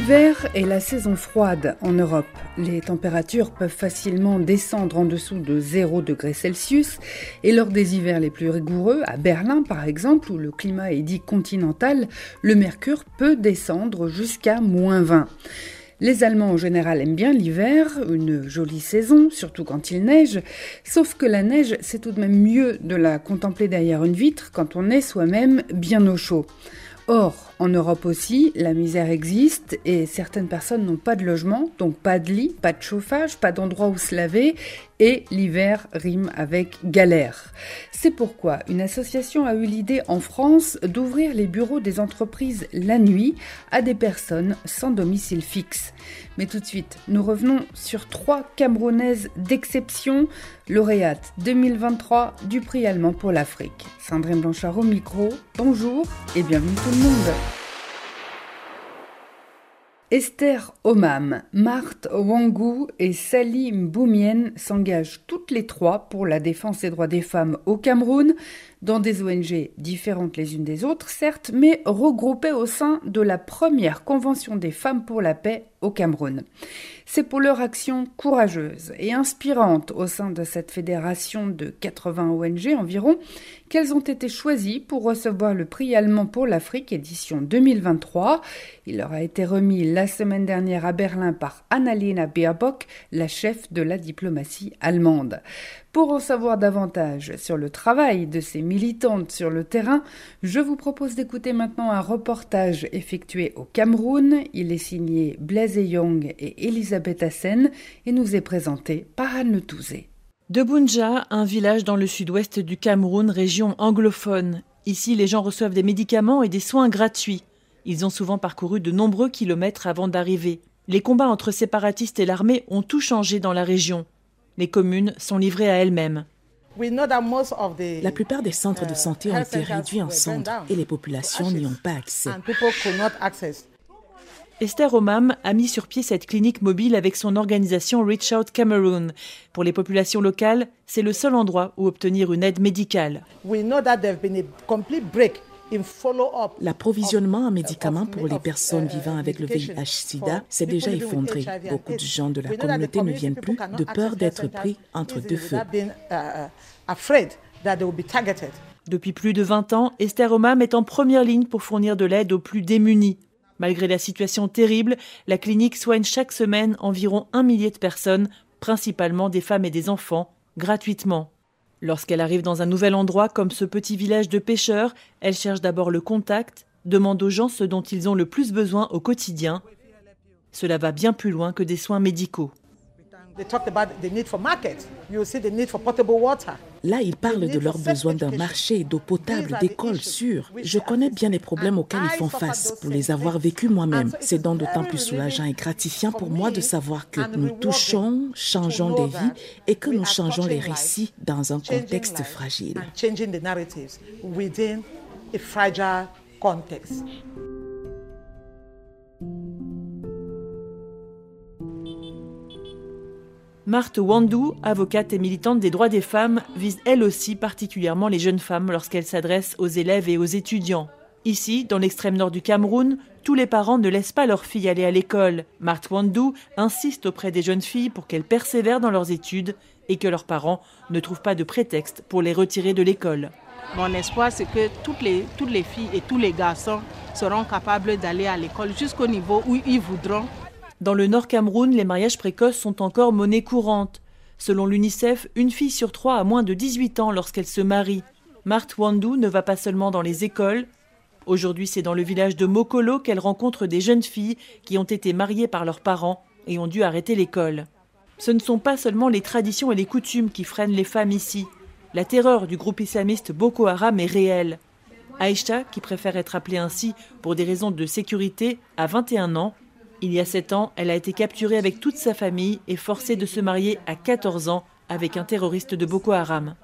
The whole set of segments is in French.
L'hiver est la saison froide en Europe. Les températures peuvent facilement descendre en dessous de 0 degré Celsius et lors des hivers les plus rigoureux, à Berlin par exemple, où le climat est dit continental, le mercure peut descendre jusqu'à moins 20. Les Allemands en général aiment bien l'hiver, une jolie saison, surtout quand il neige, sauf que la neige, c'est tout de même mieux de la contempler derrière une vitre quand on est soi-même bien au chaud. Or, en Europe aussi, la misère existe et certaines personnes n'ont pas de logement, donc pas de lit, pas de chauffage, pas d'endroit où se laver et l'hiver rime avec galère. C'est pourquoi une association a eu l'idée en France d'ouvrir les bureaux des entreprises la nuit à des personnes sans domicile fixe. Mais tout de suite, nous revenons sur trois Camerounaises d'exception, lauréates 2023 du prix allemand pour l'Afrique. Sandrine Blanchard au micro, bonjour et bienvenue tout le monde. Esther Omam, Marthe Wangou et Sally Mboumien s'engagent toutes les trois pour la défense des droits des femmes au Cameroun, dans des ONG différentes les unes des autres, certes, mais regroupées au sein de la première Convention des femmes pour la paix au Cameroun. C'est pour leur action courageuse et inspirante au sein de cette fédération de 80 ONG environ qu'elles ont été choisies pour recevoir le prix allemand pour l'Afrique édition 2023. Il leur a été remis la semaine dernière à Berlin par Annalena Baerbock, la chef de la diplomatie allemande. Pour en savoir davantage sur le travail de ces militantes sur le terrain, je vous propose d'écouter maintenant un reportage effectué au Cameroun. Il est signé Blaise Young et Elisabeth Hassen et nous est présenté par Anne Le De Bunja, un village dans le sud-ouest du Cameroun, région anglophone. Ici, les gens reçoivent des médicaments et des soins gratuits. Ils ont souvent parcouru de nombreux kilomètres avant d'arriver. Les combats entre séparatistes et l'armée ont tout changé dans la région les communes sont livrées à elles-mêmes. La plupart des centres de santé ont été réduits en cendres et les populations n'y ont pas accès. Esther Omam a mis sur pied cette clinique mobile avec son organisation Reach Out Cameroon. Pour les populations locales, c'est le seul endroit où obtenir une aide médicale. L'approvisionnement en médicaments pour les personnes vivant avec le VIH-Sida s'est déjà effondré. Beaucoup de gens de la communauté ne viennent plus de peur d'être pris entre deux feux. Depuis plus de 20 ans, Esther Omam est en première ligne pour fournir de l'aide aux plus démunis. Malgré la situation terrible, la clinique soigne chaque semaine environ un millier de personnes, principalement des femmes et des enfants, gratuitement. Lorsqu'elle arrive dans un nouvel endroit comme ce petit village de pêcheurs, elle cherche d'abord le contact, demande aux gens ce dont ils ont le plus besoin au quotidien. Cela va bien plus loin que des soins médicaux. Là, ils parlent de leur besoin d'un marché, d'eau potable, d'écoles sûres. Je connais bien les problèmes auxquels ils font face pour les avoir vécus moi-même. C'est donc d'autant plus soulageant et gratifiant pour moi de savoir que nous touchons, changeons des vies et que nous changeons les récits dans un contexte fragile. Marthe Wandou, avocate et militante des droits des femmes, vise elle aussi particulièrement les jeunes femmes lorsqu'elle s'adresse aux élèves et aux étudiants. Ici, dans l'extrême nord du Cameroun, tous les parents ne laissent pas leurs filles aller à l'école. Marthe Wandou insiste auprès des jeunes filles pour qu'elles persévèrent dans leurs études et que leurs parents ne trouvent pas de prétexte pour les retirer de l'école. Mon espoir, c'est que toutes les, toutes les filles et tous les garçons seront capables d'aller à l'école jusqu'au niveau où ils voudront dans le Nord Cameroun, les mariages précoces sont encore monnaie courante. Selon l'UNICEF, une fille sur trois a moins de 18 ans lorsqu'elle se marie. Marthe Wandou ne va pas seulement dans les écoles. Aujourd'hui, c'est dans le village de Mokolo qu'elle rencontre des jeunes filles qui ont été mariées par leurs parents et ont dû arrêter l'école. Ce ne sont pas seulement les traditions et les coutumes qui freinent les femmes ici. La terreur du groupe islamiste Boko Haram est réelle. Aïcha, qui préfère être appelée ainsi pour des raisons de sécurité, a 21 ans il y a sept ans, elle a été capturée avec toute sa famille et forcée de se marier à 14 ans avec un terroriste de Boko Haram.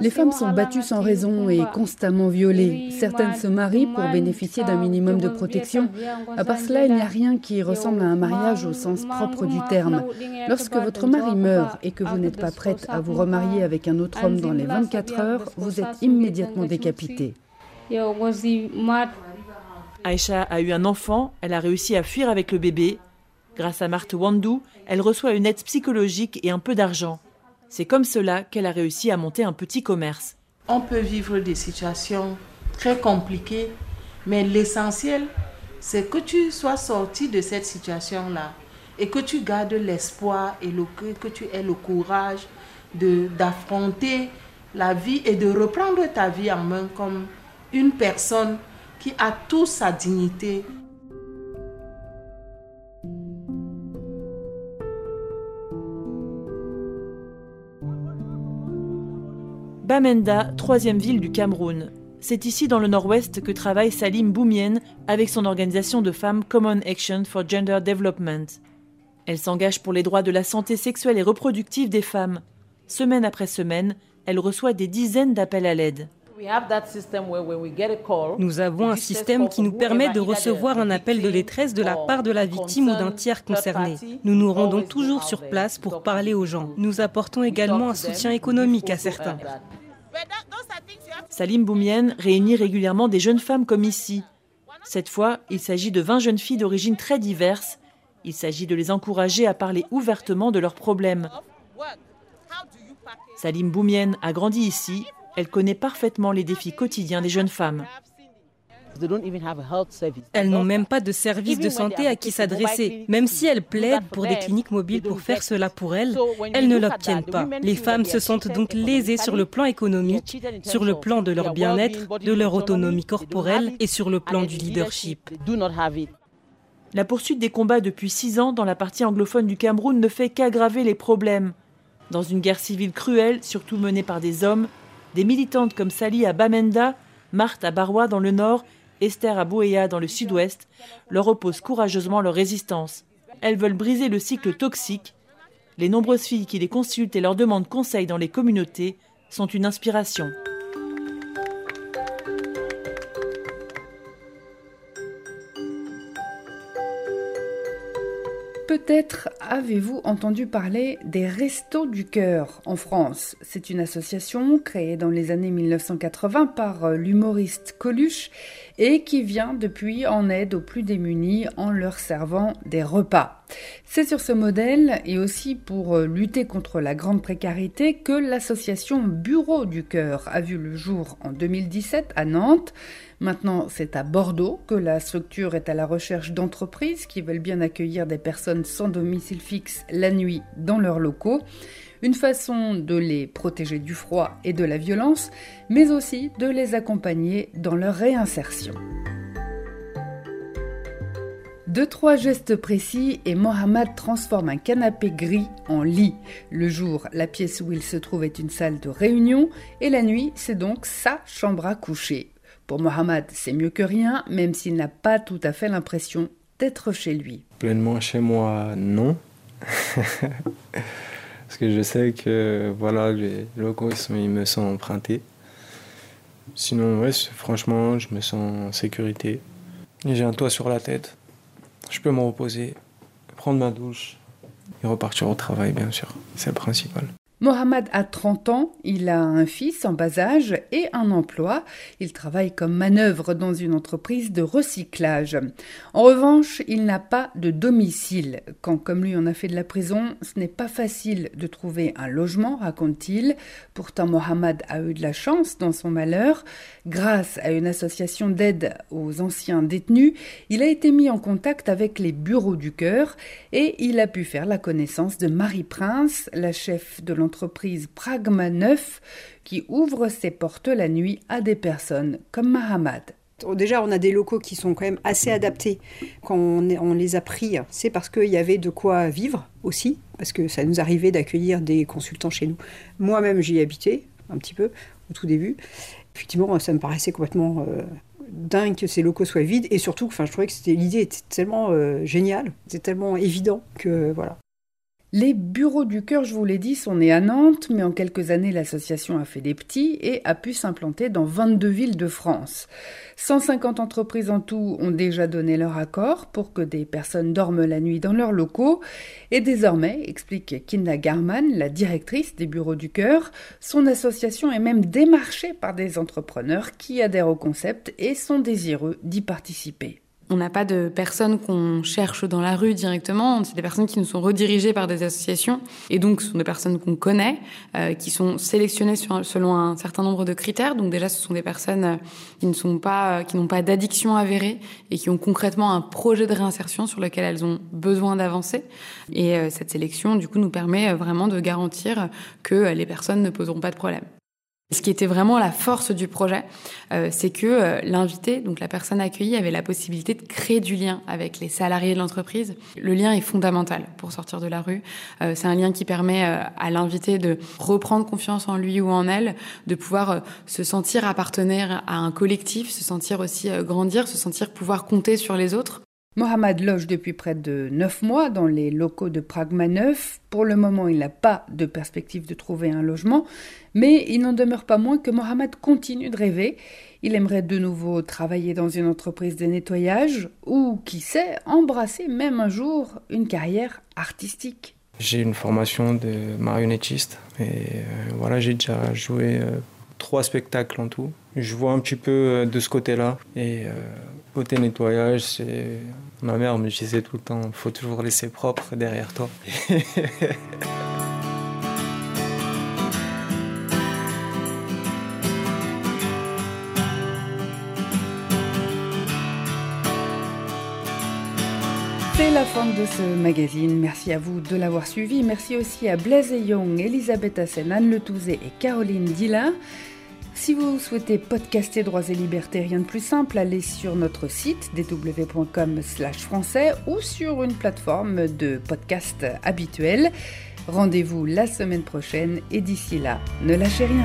Les femmes sont battues sans raison et constamment violées. Certaines se marient pour bénéficier d'un minimum de protection. À part cela, il n'y a rien qui ressemble à un mariage au sens propre du terme. Lorsque votre mari meurt et que vous n'êtes pas prête à vous remarier avec un autre homme dans les 24 heures, vous êtes immédiatement décapité. Aïcha a eu un enfant, elle a réussi à fuir avec le bébé. Grâce à Marthe Wandou, elle reçoit une aide psychologique et un peu d'argent. C'est comme cela qu'elle a réussi à monter un petit commerce. On peut vivre des situations très compliquées, mais l'essentiel, c'est que tu sois sorti de cette situation-là et que tu gardes l'espoir et le, que tu aies le courage d'affronter la vie et de reprendre ta vie en main comme une personne qui a toute sa dignité. Bamenda, troisième ville du Cameroun. C'est ici dans le nord-ouest que travaille Salim Boumien avec son organisation de femmes Common Action for Gender Development. Elle s'engage pour les droits de la santé sexuelle et reproductive des femmes. Semaine après semaine, elle reçoit des dizaines d'appels à l'aide. Nous avons un système qui nous permet de recevoir un appel de détresse de la part de la victime ou d'un tiers concerné. Nous nous rendons toujours sur place pour parler aux gens. Nous apportons également un soutien économique à certains. Salim Boumien réunit régulièrement des jeunes femmes comme ici. Cette fois, il s'agit de 20 jeunes filles d'origine très diverses. Il s'agit de les encourager à parler ouvertement de leurs problèmes. Salim Boumien a grandi ici elle connaît parfaitement les défis quotidiens des jeunes femmes. Elles n'ont même pas de service de santé à qui s'adresser. Même si elles plaident pour des cliniques mobiles pour faire cela pour elles, elles ne l'obtiennent pas. Les femmes se sentent donc lésées sur le plan économique, sur le plan de leur bien-être, de leur autonomie corporelle et sur le plan du leadership. La poursuite des combats depuis six ans dans la partie anglophone du Cameroun ne fait qu'aggraver les problèmes. Dans une guerre civile cruelle, surtout menée par des hommes, des militantes comme Sally à Bamenda, Marthe à Barwa dans le nord, Esther à Bouéa dans le sud-ouest, leur opposent courageusement leur résistance. Elles veulent briser le cycle toxique. Les nombreuses filles qui les consultent et leur demandent conseil dans les communautés sont une inspiration. Peut-être avez-vous entendu parler des Restos du Cœur en France. C'est une association créée dans les années 1980 par euh, l'humoriste Coluche et qui vient depuis en aide aux plus démunis en leur servant des repas. C'est sur ce modèle et aussi pour euh, lutter contre la grande précarité que l'association Bureau du Cœur a vu le jour en 2017 à Nantes. Maintenant, c'est à Bordeaux que la structure est à la recherche d'entreprises qui veulent bien accueillir des personnes sans domicile fixe la nuit dans leurs locaux. Une façon de les protéger du froid et de la violence, mais aussi de les accompagner dans leur réinsertion. Deux, trois gestes précis et Mohamed transforme un canapé gris en lit. Le jour, la pièce où il se trouve est une salle de réunion et la nuit, c'est donc sa chambre à coucher. Pour Mohamed, c'est mieux que rien, même s'il n'a pas tout à fait l'impression d'être chez lui. Pleinement chez moi, non. Parce que je sais que voilà, les locaux ils, me sont empruntés. Sinon, ouais, franchement, je me sens en sécurité. J'ai un toit sur la tête. Je peux me reposer, prendre ma douche et repartir au travail, bien sûr. C'est le principal. Mohamed a 30 ans, il a un fils en bas âge et un emploi. Il travaille comme manœuvre dans une entreprise de recyclage. En revanche, il n'a pas de domicile. Quand, comme lui, on a fait de la prison, ce n'est pas facile de trouver un logement, raconte-t-il. Pourtant, Mohamed a eu de la chance dans son malheur. Grâce à une association d'aide aux anciens détenus, il a été mis en contact avec les bureaux du cœur et il a pu faire la connaissance de Marie Prince, la chef de l'entreprise l'entreprise Pragma 9 qui ouvre ses portes la nuit à des personnes comme Mahamad. Déjà, on a des locaux qui sont quand même assez adaptés. Quand on, les a pris, c'est parce qu'il y avait de quoi vivre aussi, parce que ça nous arrivait d'accueillir des consultants chez nous. Moi-même, j'y habitais un petit peu au tout début. Effectivement, ça me paraissait complètement euh, dingue que ces locaux soient vides, et surtout, je trouvais que l'idée était tellement euh, géniale, c'était tellement évident que voilà. Les bureaux du cœur, je vous l'ai dit, sont nés à Nantes, mais en quelques années, l'association a fait des petits et a pu s'implanter dans 22 villes de France. 150 entreprises en tout ont déjà donné leur accord pour que des personnes dorment la nuit dans leurs locaux. Et désormais, explique Kinda Garman, la directrice des bureaux du cœur, son association est même démarchée par des entrepreneurs qui adhèrent au concept et sont désireux d'y participer. On n'a pas de personnes qu'on cherche dans la rue directement, c'est des personnes qui nous sont redirigées par des associations, et donc ce sont des personnes qu'on connaît, euh, qui sont sélectionnées selon un certain nombre de critères. Donc déjà, ce sont des personnes euh, qui ne sont pas, euh, qui n'ont pas d'addiction avérée et qui ont concrètement un projet de réinsertion sur lequel elles ont besoin d'avancer. Et cette sélection, du coup, nous permet vraiment de garantir que les personnes ne poseront pas de problème. Ce qui était vraiment la force du projet, euh, c'est que euh, l'invité, donc la personne accueillie, avait la possibilité de créer du lien avec les salariés de l'entreprise. Le lien est fondamental pour sortir de la rue. Euh, c'est un lien qui permet à l'invité de reprendre confiance en lui ou en elle, de pouvoir se sentir appartenir à un collectif, se sentir aussi grandir, se sentir pouvoir compter sur les autres. Mohamed loge depuis près de neuf mois dans les locaux de Pragma 9. Pour le moment, il n'a pas de perspective de trouver un logement, mais il n'en demeure pas moins que Mohamed continue de rêver. Il aimerait de nouveau travailler dans une entreprise de nettoyage ou, qui sait, embrasser même un jour une carrière artistique. J'ai une formation de marionnettiste et euh, voilà, j'ai déjà joué euh, trois spectacles en tout. Je vois un petit peu euh, de ce côté-là et Côté nettoyage, c'est. Ma mère me disait tout le temps faut toujours laisser propre derrière toi. C'est la fin de ce magazine. Merci à vous de l'avoir suivi. Merci aussi à Blaise Young, Elisabeth Assen, Anne Letouzé et Caroline Dillin. Si vous souhaitez podcaster Droits et Libertés, rien de plus simple, allez sur notre site www.com français ou sur une plateforme de podcast habituelle. Rendez-vous la semaine prochaine et d'ici là, ne lâchez rien.